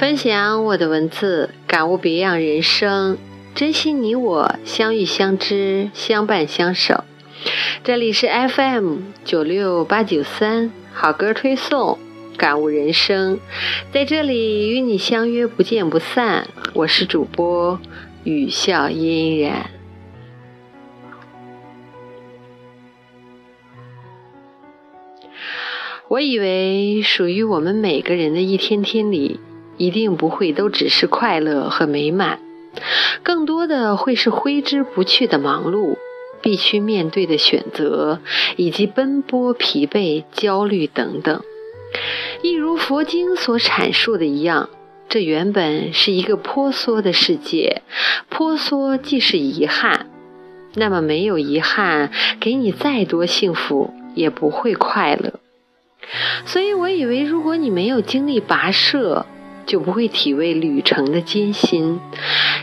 分享我的文字，感悟别样人生，珍惜你我相遇相知相伴相守。这里是 FM 九六八九三好歌推送，感悟人生，在这里与你相约不见不散。我是主播雨笑嫣然。我以为属于我们每个人的一天天里。一定不会都只是快乐和美满，更多的会是挥之不去的忙碌，必须面对的选择，以及奔波、疲惫、焦虑等等。一如佛经所阐述的一样，这原本是一个婆娑的世界，婆娑既是遗憾，那么没有遗憾，给你再多幸福也不会快乐。所以我以为，如果你没有经历跋涉，就不会体味旅程的艰辛，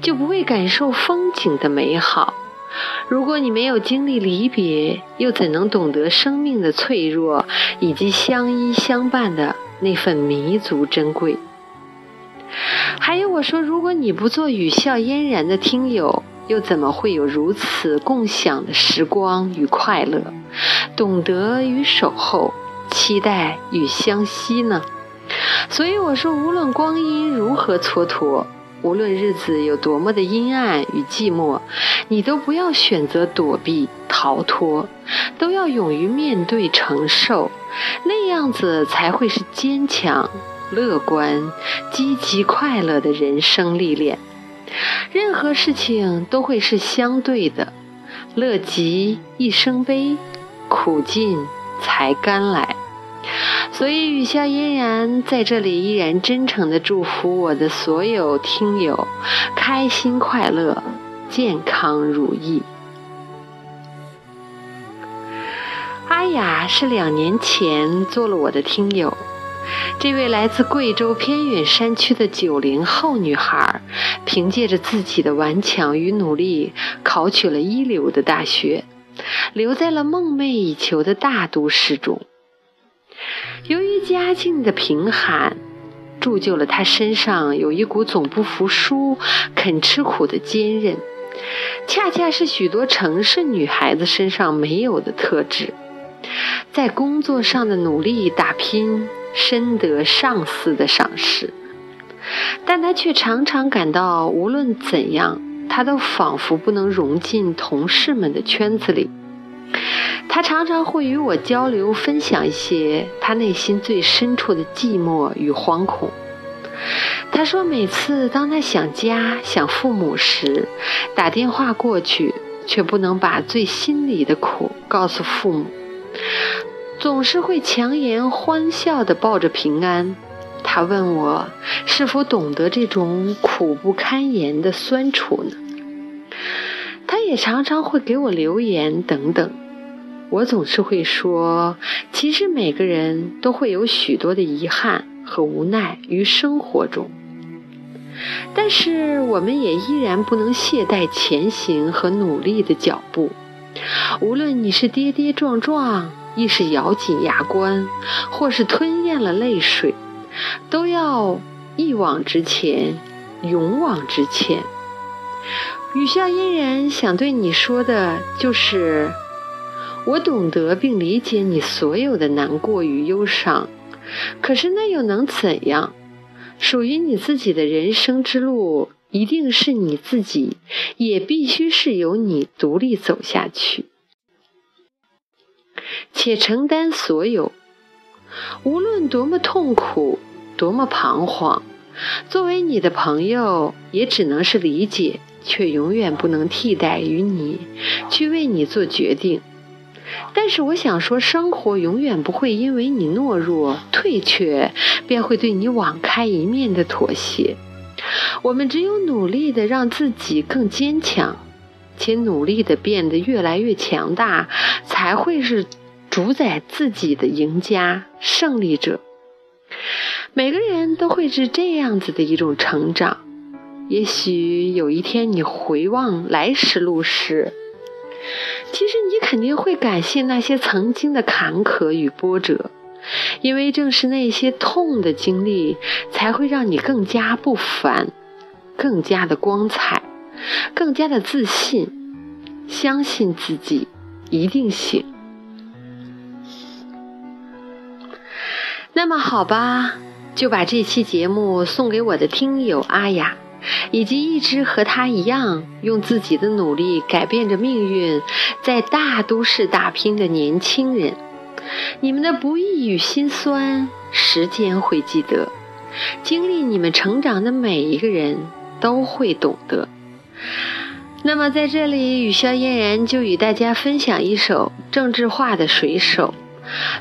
就不会感受风景的美好。如果你没有经历离别，又怎能懂得生命的脆弱以及相依相伴的那份弥足珍贵？还有，我说，如果你不做语笑嫣然的听友，又怎么会有如此共享的时光与快乐？懂得与守候，期待与相惜呢？所以我说，无论光阴如何蹉跎，无论日子有多么的阴暗与寂寞，你都不要选择躲避逃脱，都要勇于面对承受，那样子才会是坚强、乐观、积极、快乐的人生历练。任何事情都会是相对的，乐极一生悲，苦尽才甘来。所以，雨笑嫣然在这里依然真诚的祝福我的所有听友，开心快乐，健康如意。阿雅是两年前做了我的听友，这位来自贵州偏远山区的九零后女孩，凭借着自己的顽强与努力，考取了一流的大学，留在了梦寐以求的大都市中。由于家境的贫寒，铸就了他身上有一股总不服输、肯吃苦的坚韧，恰恰是许多城市女孩子身上没有的特质。在工作上的努力打拼，深得上司的赏识，但他却常常感到，无论怎样，他都仿佛不能融进同事们的圈子里。他常常会与我交流分享一些他内心最深处的寂寞与惶恐。他说，每次当他想家、想父母时，打电话过去，却不能把最心里的苦告诉父母，总是会强颜欢笑地报着平安。他问我是否懂得这种苦不堪言的酸楚呢？他也常常会给我留言等等。我总是会说，其实每个人都会有许多的遗憾和无奈于生活中，但是我们也依然不能懈怠前行和努力的脚步。无论你是跌跌撞撞，亦是咬紧牙关，或是吞咽了泪水，都要一往直前，勇往直前。雨笑嫣然想对你说的就是。我懂得并理解你所有的难过与忧伤，可是那又能怎样？属于你自己的人生之路，一定是你自己，也必须是由你独立走下去，且承担所有。无论多么痛苦，多么彷徨，作为你的朋友，也只能是理解，却永远不能替代于你去为你做决定。但是我想说，生活永远不会因为你懦弱退却，便会对你网开一面的妥协。我们只有努力的让自己更坚强，且努力的变得越来越强大，才会是主宰自己的赢家、胜利者。每个人都会是这样子的一种成长。也许有一天你回望来时路时。其实你肯定会感谢那些曾经的坎坷与波折，因为正是那些痛的经历，才会让你更加不凡，更加的光彩，更加的自信，相信自己一定行。那么好吧，就把这期节目送给我的听友阿雅。以及一直和他一样用自己的努力改变着命运，在大都市打拼的年轻人，你们的不易与心酸，时间会记得；经历你们成长的每一个人都会懂得。那么，在这里，雨潇嫣然就与大家分享一首郑智化的《水手》，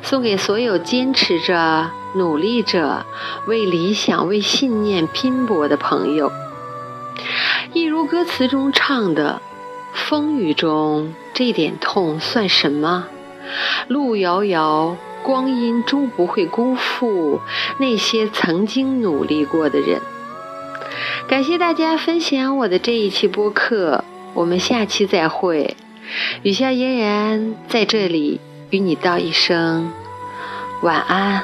送给所有坚持着、努力着、为理想、为信念拼搏的朋友。一如歌词中唱的：“风雨中这点痛算什么？路遥遥，光阴终不会辜负那些曾经努力过的人。”感谢大家分享我的这一期播客，我们下期再会。雨下嫣然在这里与你道一声晚安。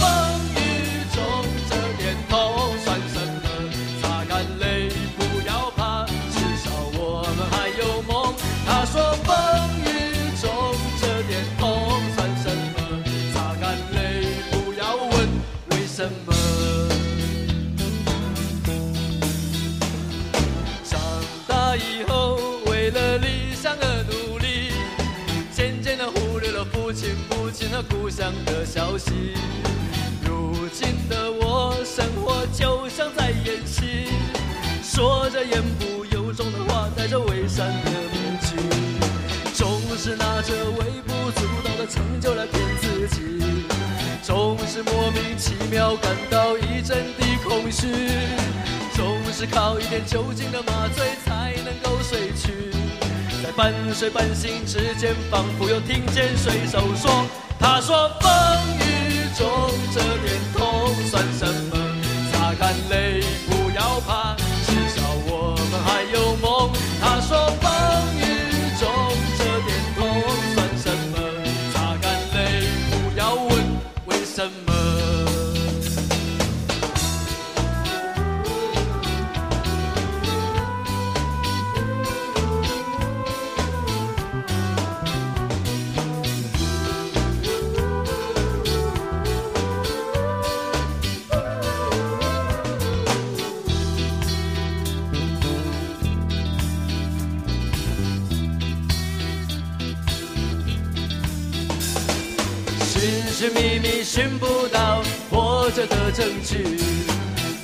什么。”长大以后，为了理想而努力，渐渐的忽略了父亲。和故乡的消息。如今的我，生活就像在演戏，说着言不由衷的话，戴着伪善的面具，总是拿着微不足道的成就来骗自己，总是莫名其妙感到一阵的空虚，总是靠一点酒精的麻醉才能够睡去，在半睡半醒之间，仿佛又听见水手说。他说：“风雨中这点寻寻觅觅寻不到活着的证据，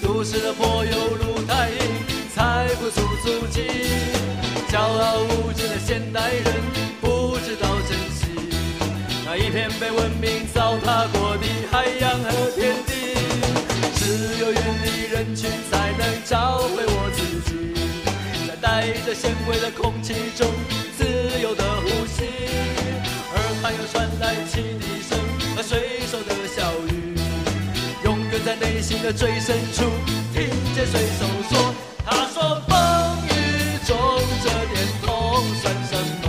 都市的柏油路太硬，踩不出足迹。骄傲无知的现代人不知道珍惜那一片被文明糟蹋过的海洋和天地。只有远离人群，才能找回我自己，在带着咸味的空气中自由的呼吸，耳畔又传来汽。水手的笑语，永远在内心的最深处，听见水手说：“他说风雨中这点痛算什么？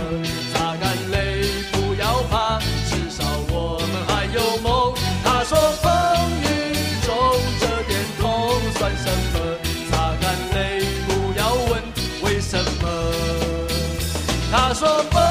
擦干泪，不要怕，至少我们还有梦。”他说风雨中这点痛算什么？擦干泪，不要问为什么。他说风。